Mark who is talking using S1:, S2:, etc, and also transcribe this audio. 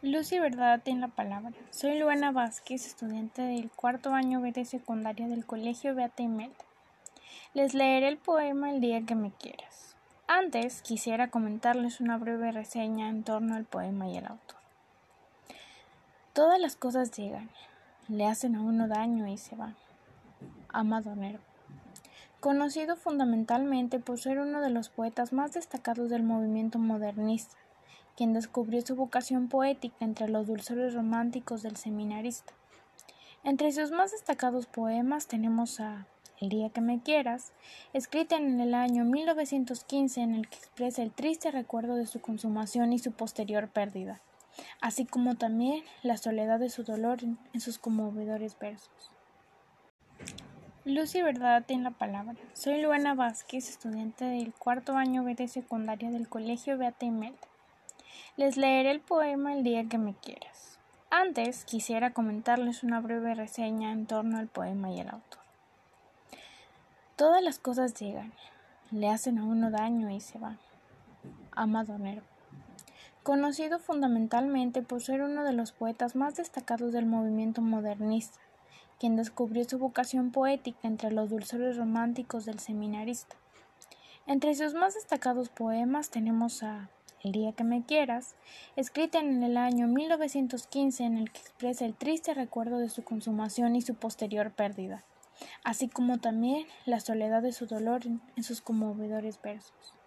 S1: Lucy Verdad tiene la palabra. Soy Luana Vázquez, estudiante del cuarto año B de secundaria del Colegio Beata Imelda. Les leeré el poema El día que me quieras. Antes quisiera comentarles una breve reseña en torno al poema y el autor. Todas las cosas llegan, le hacen a uno daño y se van. Amado Nervo. Conocido fundamentalmente por ser uno de los poetas más destacados del movimiento modernista, quien descubrió su vocación poética entre los dulzores románticos del seminarista. Entre sus más destacados poemas tenemos a El día que me quieras, escrita en el año 1915 en el que expresa el triste recuerdo de su consumación y su posterior pérdida, así como también la soledad de su dolor en sus conmovedores versos. Lucy Verdad tiene la palabra. Soy Luana Vázquez, estudiante del cuarto año B de secundaria del Colegio Beata Imelda. Les leeré el poema El día que me quieras. Antes quisiera comentarles una breve reseña en torno al poema y el autor. Todas las cosas llegan, le hacen a uno daño y se van. Amado Nervo. Conocido fundamentalmente por ser uno de los poetas más destacados del movimiento modernista, quien descubrió su vocación poética entre los dulzores románticos del seminarista. Entre sus más destacados poemas tenemos a el día que me quieras, escrita en el año 1915 en el que expresa el triste recuerdo de su consumación y su posterior pérdida, así como también la soledad de su dolor en sus conmovedores versos.